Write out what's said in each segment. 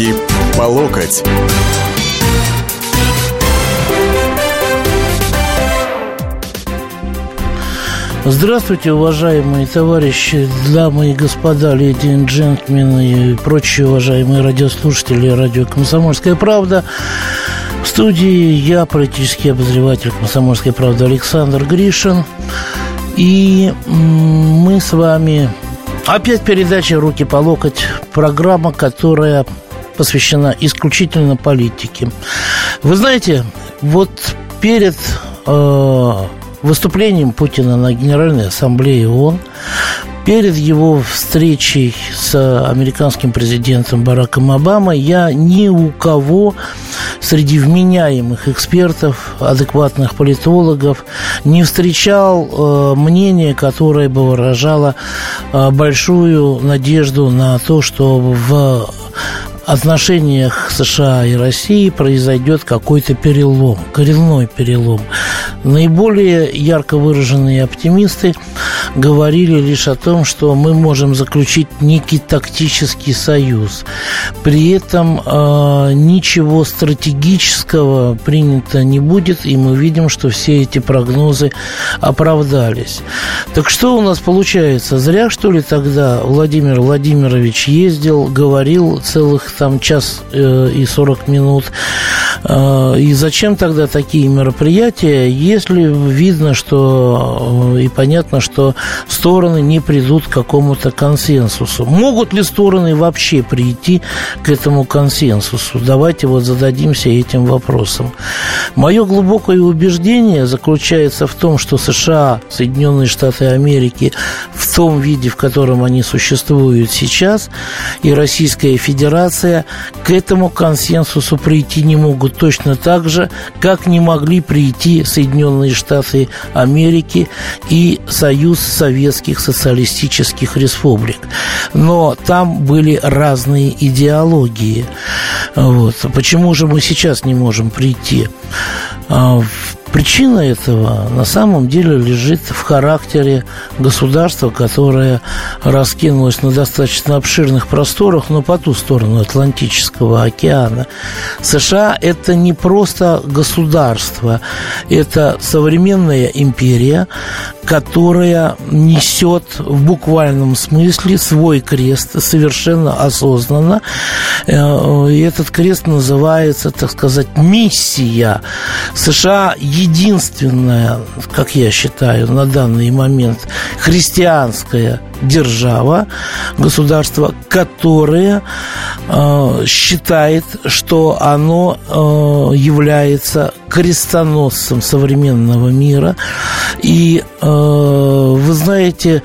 Руки по локоть. Здравствуйте, уважаемые товарищи, дамы и господа, леди и джентльмены и прочие уважаемые радиослушатели радио «Комсомольская правда». В студии я, политический обозреватель «Комсомольской правды» Александр Гришин. И мы с вами... Опять передача «Руки по локоть». Программа, которая посвящена исключительно политике. Вы знаете, вот перед э, выступлением Путина на Генеральной Ассамблее ООН, перед его встречей с американским президентом Бараком Обамой, я ни у кого среди вменяемых экспертов, адекватных политологов не встречал э, мнение, которое бы выражало э, большую надежду на то, что в отношениях США и России произойдет какой-то перелом, коренной перелом. Наиболее ярко выраженные оптимисты говорили лишь о том, что мы можем заключить некий тактический союз. При этом э, ничего стратегического принято не будет, и мы видим, что все эти прогнозы оправдались. Так что у нас получается? Зря, что ли, тогда Владимир Владимирович ездил, говорил целых там час э, и 40 минут. Э, и зачем тогда такие мероприятия, если видно, что э, и понятно, что стороны не придут к какому-то консенсусу? Могут ли стороны вообще прийти к этому консенсусу? Давайте вот зададимся этим вопросом. Мое глубокое убеждение заключается в том, что США, Соединенные Штаты Америки в том виде, в котором они существуют сейчас, и Российская Федерация Федерация к этому консенсусу прийти не могут точно так же, как не могли прийти Соединенные Штаты Америки и Союз Советских Социалистических Республик. Но там были разные идеологии. Вот. Почему же мы сейчас не можем прийти? А, Причина этого на самом деле лежит в характере государства, которое раскинулось на достаточно обширных просторах, но по ту сторону Атлантического океана. США – это не просто государство, это современная империя, которая несет в буквальном смысле свой крест совершенно осознанно. Э, и этот крест называется, так сказать, миссия. США единственная, как я считаю, на данный момент христианская держава, государство, которое э, считает, что оно э, является крестоносцем современного мира. И э, вы знаете,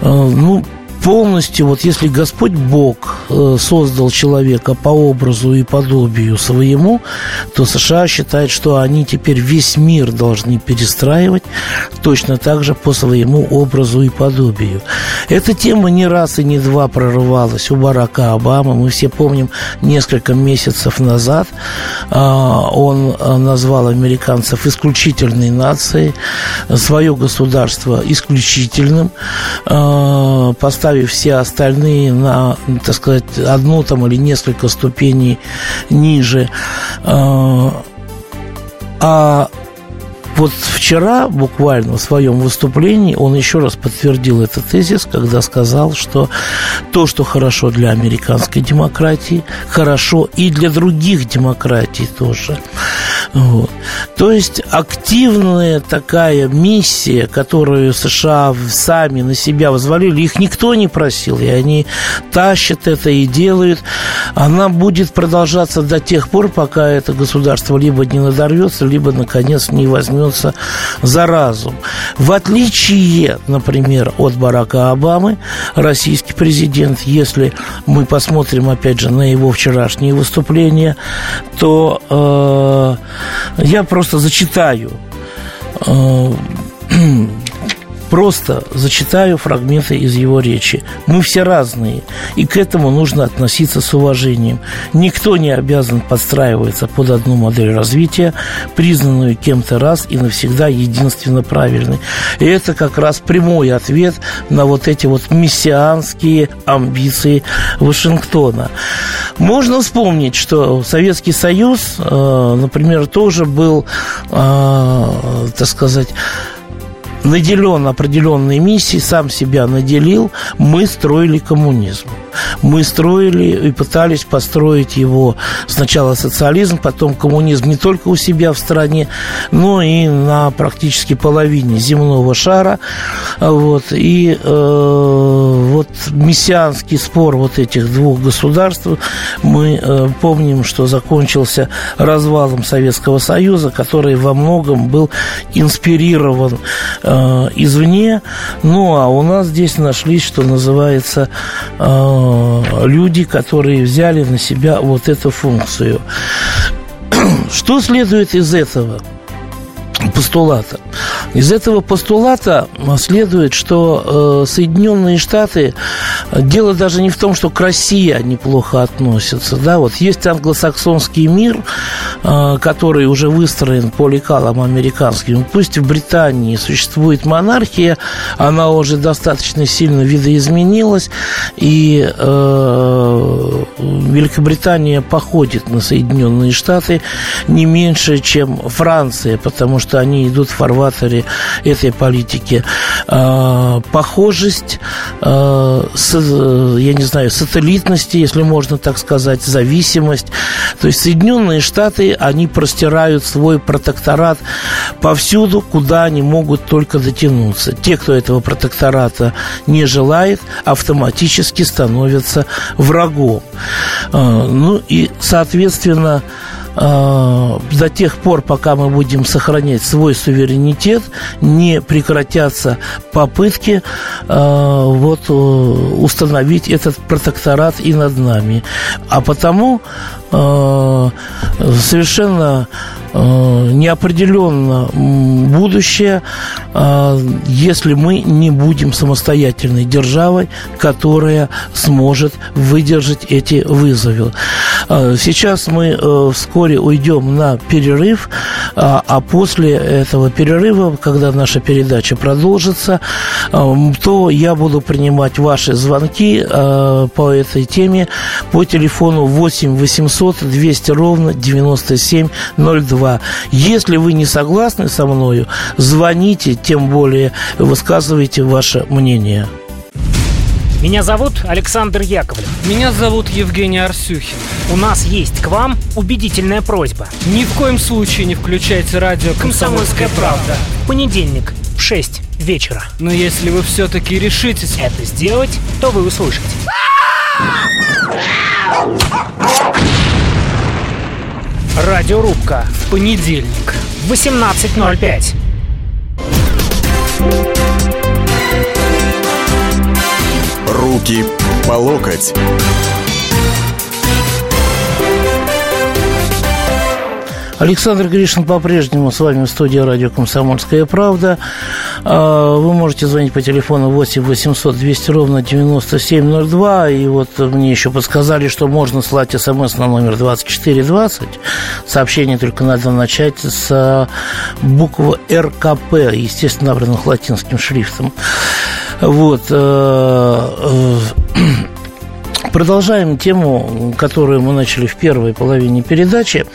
э, ну, полностью, вот если Господь Бог э, создал человека по образу и подобию своему, то США считает, что они теперь весь мир должны перестраивать точно так же по своему образу и подобию. Эта тема не раз и не два прорывалась у Барака Обамы. Мы все помним несколько месяцев назад а, он э, назвал американцев исключительной нацией, свое государство исключительным, а, поставил поставив все остальные на, так сказать, одну там или несколько ступеней ниже. А, а вот вчера буквально в своем выступлении он еще раз подтвердил этот тезис, когда сказал, что то, что хорошо для американской демократии, хорошо и для других демократий тоже. Вот. То есть активная такая миссия, которую США сами на себя возвалили, их никто не просил, и они тащат это и делают, она будет продолжаться до тех пор, пока это государство либо не надорвется, либо, наконец, не возьмется за разум. В отличие, например, от Барака Обамы, российский президент, если мы посмотрим, опять же, на его вчерашние выступления, то э, я просто зачитаю э, Просто зачитаю фрагменты из его речи. Мы все разные, и к этому нужно относиться с уважением. Никто не обязан подстраиваться под одну модель развития, признанную кем-то раз и навсегда единственно правильной. И это как раз прямой ответ на вот эти вот мессианские амбиции Вашингтона. Можно вспомнить, что Советский Союз, э, например, тоже был, э, так сказать, наделен определенной миссией, сам себя наделил, мы строили коммунизм. Мы строили и пытались построить его сначала социализм, потом коммунизм не только у себя в стране, но и на практически половине земного шара. Вот. И э, вот мессианский спор вот этих двух государств, мы э, помним, что закончился развалом Советского Союза, который во многом был инспирирован э, извне. Ну, а у нас здесь нашлись, что называется, э, люди, которые взяли на себя вот эту функцию. Что следует из этого? Постулата. Из этого постулата следует, что э, Соединенные Штаты дело даже не в том, что к России они плохо относятся. Да, вот есть англосаксонский мир, э, который уже выстроен по лекалам американским. Пусть в Британии существует монархия, она уже достаточно сильно видоизменилась, и э, Великобритания походит на Соединенные Штаты не меньше, чем Франция, потому что они идут в фарватере этой политики. Э, похожесть, с, я не знаю, сателлитности, если можно так сказать, зависимость. То есть Соединенные Штаты, они простирают свой протекторат повсюду, куда они могут только дотянуться. Те, кто этого протектората не желает, автоматически становятся врагом. Э, ну и, соответственно, до тех пор, пока мы будем сохранять свой суверенитет, не прекратятся попытки э, вот, установить этот протекторат и над нами. А потому совершенно Э, неопределенно будущее, э, если мы не будем самостоятельной державой, которая сможет выдержать эти вызовы. Э, сейчас мы вскоре уйдем на перерыв, а после этого перерыва, когда наша передача продолжится, то я буду принимать ваши звонки по этой теме по телефону 8 800 200 ровно 97 02 2. Если вы не согласны со мною, звоните, тем более высказывайте ваше мнение. Меня зовут Александр Яковлев. Меня зовут Евгений Арсюхин. У нас есть к вам убедительная просьба. Ни в коем случае не включайте радио «Комсомольская правда». В понедельник в 6 вечера. Но если вы все-таки решитесь это сделать, то вы услышите. Радиорубка. В понедельник. 18.05. Руки по локоть. Александр Гришин по-прежнему с вами в студии радио «Комсомольская правда». А, вы можете звонить по телефону 8 800 200 ровно 9702. И вот мне еще подсказали, что можно слать смс на номер 2420. Сообщение только надо начать с буквы РКП, естественно, набранных латинским шрифтом. Вот. Продолжаем тему, которую мы начали в первой половине передачи,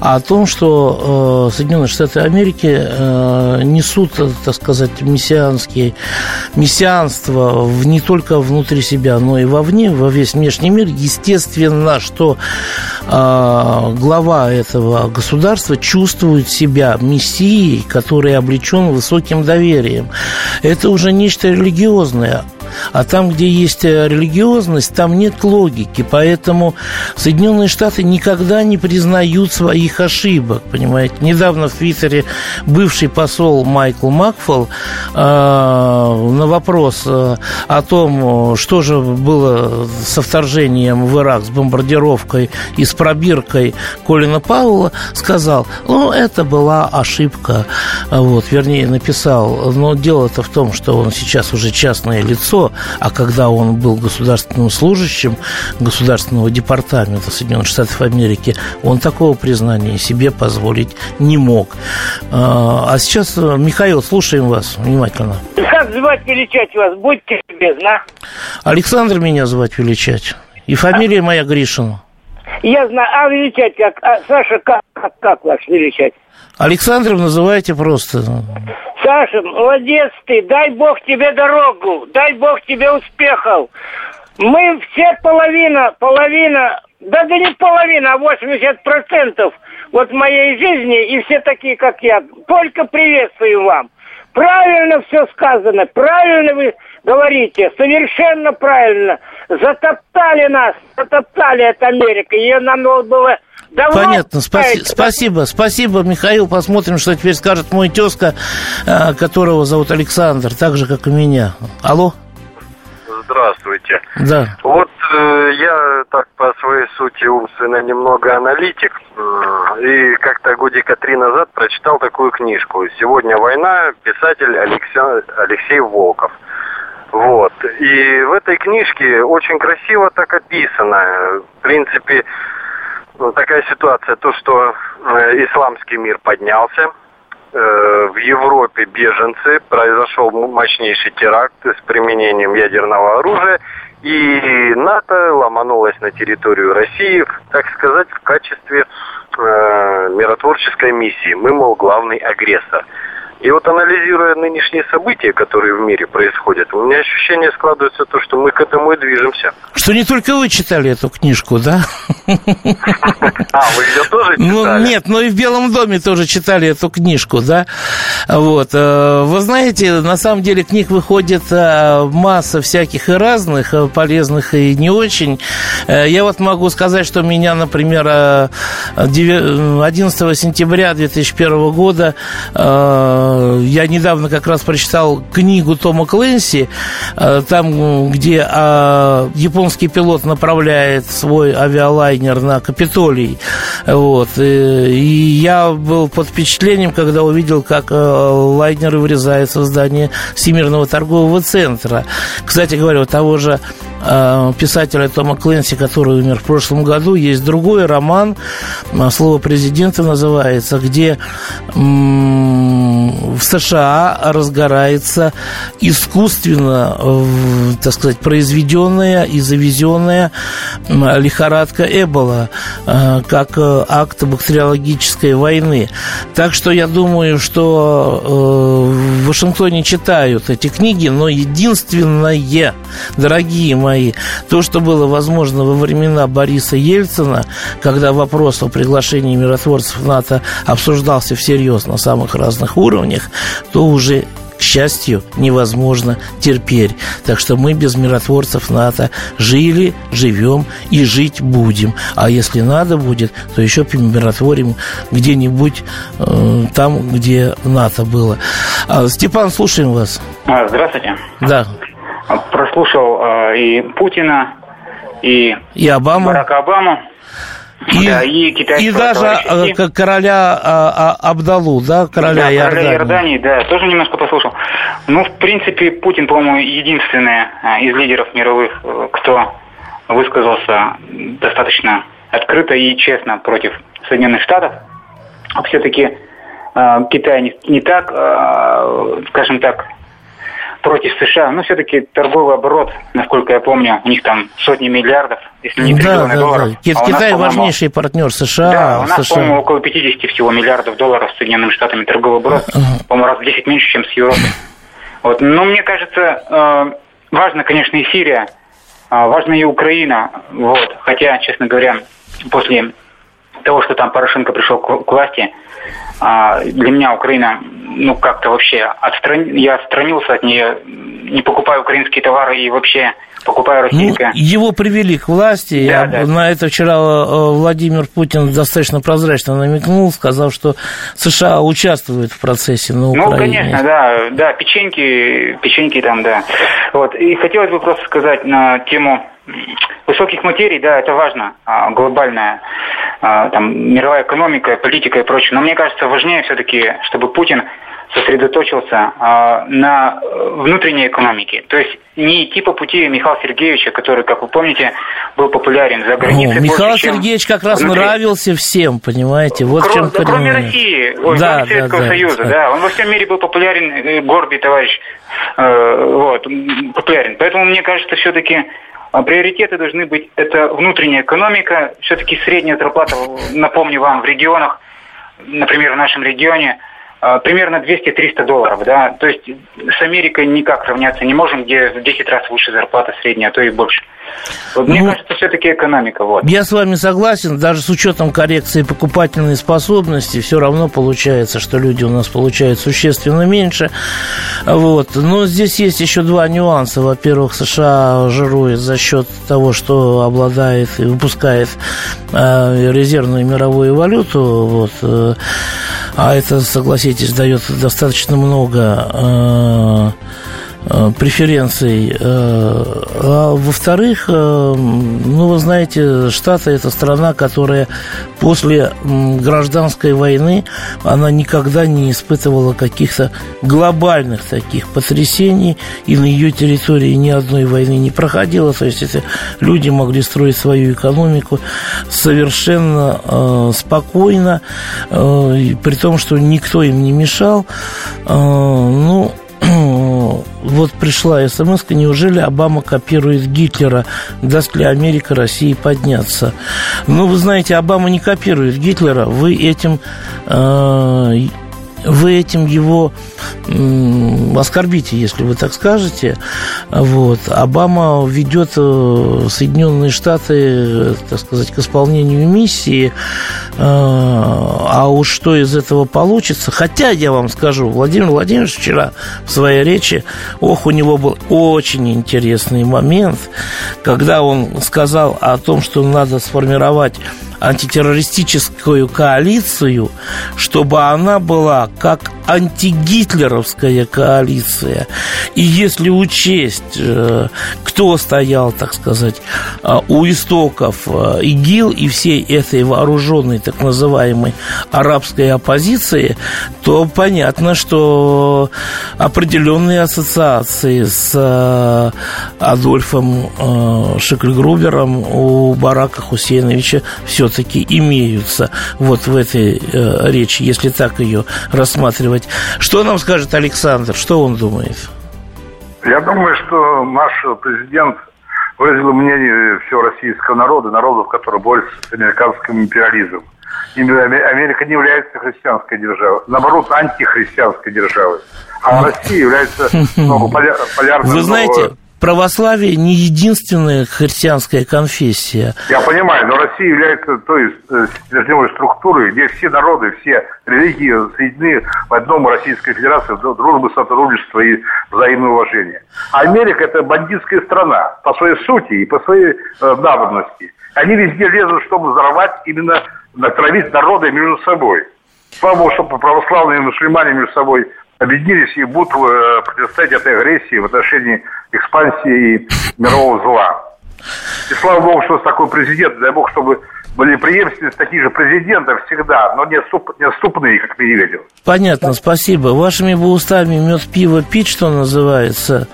о том, что э, Соединенные Штаты Америки э, несут, так сказать, мессианские, мессианство в, не только внутри себя, но и вовне, во весь внешний мир. Естественно, что э, глава этого государства чувствует себя мессией, который облечен высоким доверием. Это уже нечто религиозное. А там, где есть э, религиозность, там нет логики. Поэтому Соединенные Штаты никогда не признают своих ошибок, понимаете. Недавно в Твиттере бывший посол Майкл Макфол э, на вопрос э, о том, что же было со вторжением в Ирак, с бомбардировкой и с пробиркой Колина Пауэлла, сказал, ну, это была ошибка. Вот, вернее, написал. Но дело-то в том, что он сейчас уже частное лицо, а когда он был государственным служащим Государственного департамента Соединенных Штатов Америки, он такого признания себе позволить не мог. А, а сейчас, Михаил, слушаем вас внимательно. Как звать величать вас? Будьте любезны. а? Александр меня звать величать. И фамилия моя Гришина. Я знаю, а величать как? А, Саша, как, как, как вас величать? Александров называйте просто. Саша, молодец ты, дай бог тебе дорогу, дай бог тебе успехов. Мы все половина, половина, да да не половина, а 80 процентов вот моей жизни, и все такие, как я, только приветствую вам. Правильно все сказано, правильно вы говорите, совершенно правильно. Затоптали нас, затоптали от Америки, ее нам надо было давно... Понятно, спаси- спасибо, спасибо, Михаил. Посмотрим, что теперь скажет мой тезка, э, которого зовут Александр, так же, как и меня. Алло? Здравствуйте. Да. Вот э, я так по своей сути умственно немного аналитик. э, и как-то годика три назад прочитал такую книжку. «Сегодня война», писатель Алексей, Алексей Волков. Вот. И в этой книжке очень красиво так описано. В принципе, ну, такая ситуация, то, что э, исламский мир поднялся, э, в Европе беженцы, произошел мощнейший теракт с применением ядерного оружия, и НАТО ломанулось на территорию России, так сказать, в качестве э, миротворческой миссии. Мы, мол, главный агрессор. И вот анализируя нынешние события, которые в мире происходят, у меня ощущение складывается то, что мы к этому и движемся. Что не только вы читали эту книжку, да? А, вы ее тоже читали? Ну, нет, но и в Белом доме тоже читали эту книжку, да? Вот. э, Вы знаете, на самом деле книг выходит э, масса всяких и разных, э, полезных и не очень. Я вот могу сказать, что меня, например, э, деве- 11 сентября 2001 года я недавно как раз прочитал книгу Тома Клэнси, э, там, где э, японский пилот направляет свой авиалайнер на Капитолий. Вот. И, и я был под впечатлением, когда увидел, как э, лайнеры врезаются в здание Всемирного торгового центра. Кстати говоря, у того же э, писателя Тома Клэнси, который умер в прошлом году, есть другой роман, э, слово президента называется, где в США разгорается искусственно, так сказать, произведенная и завезенная лихорадка Эбола, э, как э, акт бактериологической войны. Так что я думаю, что э, в Вашингтоне читают эти книги, но единственное, дорогие мои, то, что было возможно во времена Бориса Ельцина, когда вопрос о приглашении миротворцев в НАТО обсуждался всерьез на самых разных уровнях, то уже к счастью, невозможно терпеть. Так что мы без миротворцев НАТО жили, живем и жить будем. А если надо будет, то еще миротворим где-нибудь э, там, где НАТО было. А, Степан, слушаем вас. А, Здравствуйте. Да. А, Прослушал э, и Путина, и И Обама. Барака Обаму, И, да, и и даже товарища э, к- короля а, а, Абдалу, да, короля да, Иордании. короля Иордании, да, тоже немножко послушал. Ну, в принципе, Путин, по-моему, единственный из лидеров мировых, э, кто высказался достаточно открыто и честно против Соединенных Штатов. Все-таки Китай не, не так, э, скажем так, против США, но все-таки торговый оборот, насколько я помню, у них там сотни миллиардов, если не Да, триллионы да, долларов. да. А нас, Китай по-моему, важнейший партнер США. да, у нас, США. по-моему, около 50 всего миллиардов долларов с Соединенными Штатами торговый оборот. По-моему, раз в 10 меньше, чем с Европой. Вот. Но мне кажется, э, важно, конечно, и Сирия, а важна и Украина. Вот. Хотя, честно говоря, после того, что там Порошенко пришел к к власти, а, для меня Украина ну, как-то вообще отстран... я отстранился от нее, не покупаю украинские товары и вообще покупаю Ну, российское. его привели к власти. Да, Я- да. На это вчера э, Владимир Путин достаточно прозрачно намекнул, сказал, что США участвуют в процессе на Ну, Украине. конечно, да, да, печеньки, печеньки там, да. Вот, и хотелось бы просто сказать на тему высоких материй, да, это важно, а, глобальная, а, там, мировая экономика, политика и прочее, но мне кажется, важнее все-таки, чтобы Путин сосредоточился а, на э, внутренней экономике. То есть не идти по пути Михаила Сергеевича, который, как вы помните, был популярен за Ну, границей. Михаил больше, Сергеевич как раз внутри. нравился всем, понимаете? Вот Кро- чем да, кроме. России, ой, Да, кроме Советского да, да, Союза, да. да. Он во всем мире был популярен, э, гордый товарищ, э, вот, популярен. Поэтому мне кажется, все-таки приоритеты должны быть, это внутренняя экономика, все-таки средняя зарплата, напомню вам, в регионах, например, в нашем регионе, примерно 200-300 долларов, да, то есть с Америкой никак равняться не можем, где в 10 раз выше зарплата средняя, а то и больше. Вот мне Ну, кажется, все-таки экономика, вот. Я с вами согласен, даже с учетом коррекции покупательной способности, все равно получается, что люди у нас получают существенно меньше. Вот. Но здесь есть еще два нюанса. Во-первых, США жирует за счет того, что обладает и выпускает э, резервную мировую валюту. Вот. А это, согласитесь, дает достаточно много э, преференций. э, А во-вторых, э, ну, вы знаете, Штаты – это страна, которая после гражданской войны, она никогда не испытывала каких-то глобальных таких потрясений, и на ее территории ни одной войны не проходило. То есть, это люди могли строить свою экономику совершенно э, спокойно, э, при том, что никто им не мешал. Э, ну, вот пришла смс неужели Обама копирует Гитлера? Даст ли Америка России подняться? Ну, вы знаете, Обама не копирует Гитлера. Вы этим, э, вы этим его оскорбите, если вы так скажете. Вот. Обама ведет э, Соединенные Штаты, так сказать, к исполнению миссии. Э, А уж что из этого получится? Хотя, я вам скажу, Владимир Владимирович вчера в своей речи, ох, у него был очень интересный момент, когда он сказал о том, что надо сформировать антитеррористическую коалицию, чтобы она была как антигитлеровская коалиция. И если учесть, э, кто стоял, так сказать, э, у истоков э, ИГИЛ и всей этой вооруженной так называемой арабской оппозиции, то понятно, что определенные ассоциации с Адольфом Шикльгрубером у Барака Хусейновича все-таки имеются вот в этой речи, если так ее рассматривать. Что нам скажет Александр? Что он думает? Я думаю, что наш президент выразил мнение всего российского народа, народов, которые борются с американским империализмом. Америка не является христианской державой, наоборот, антихристианской державой. А Россия является ну, поля- полярным... Вы ну, знаете, православие не единственная христианская конфессия. Я понимаю, но Россия является той э, стержневой структурой, где все народы, все религии соединены в одном Российской Федерации, дру- дружбы, сотрудничество и взаимное уважение. А Америка – это бандитская страна по своей сути и по своей э, надобности. Они везде лезут, чтобы взорвать, именно натравить народы между собой. Слава чтобы православные и мусульмане между собой объединились и будут э, противостоять этой агрессии в отношении экспансии и мирового зла. И слава богу, что такой президент, дай бог, чтобы были преемственность таких же президентов всегда, но не, отступ, не отступные, как Медведев. Понятно, спасибо. Вашими бы устами мед пиво пить, что называется.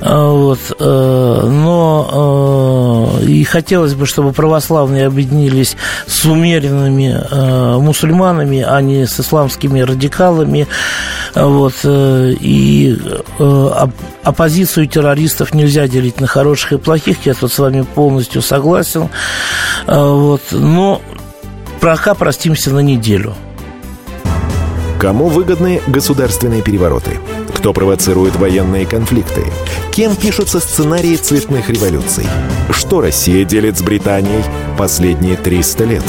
А, Вот. э, Но э, и хотелось бы, чтобы православные объединились с умеренными э, мусульманами, а не с исламскими радикалами. Вот. э, И э, оп- оппозицию террористов нельзя делить на хороших и плохих. Я тут с вами полностью согласен. Вот. Но пока простимся на неделю. Кому выгодны государственные перевороты? Кто провоцирует военные конфликты? Кем пишутся сценарии цветных революций? Что Россия делит с Британией последние 300 лет?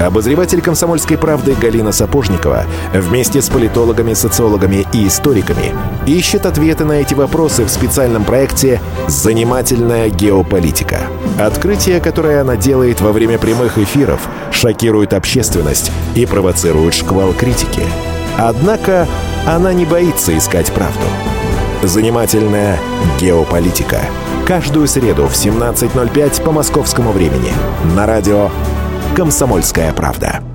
Обозреватель «Комсомольской правды» Галина Сапожникова вместе с политологами, социологами и историками ищет ответы на эти вопросы в специальном проекте «Занимательная геополитика». Открытие, которое она делает во время прямых эфиров, шокирует общественность и провоцирует шквал критики. Однако она не боится искать правду. «Занимательная геополитика». Каждую среду в 17.05 по московскому времени на радио «Комсомольская правда».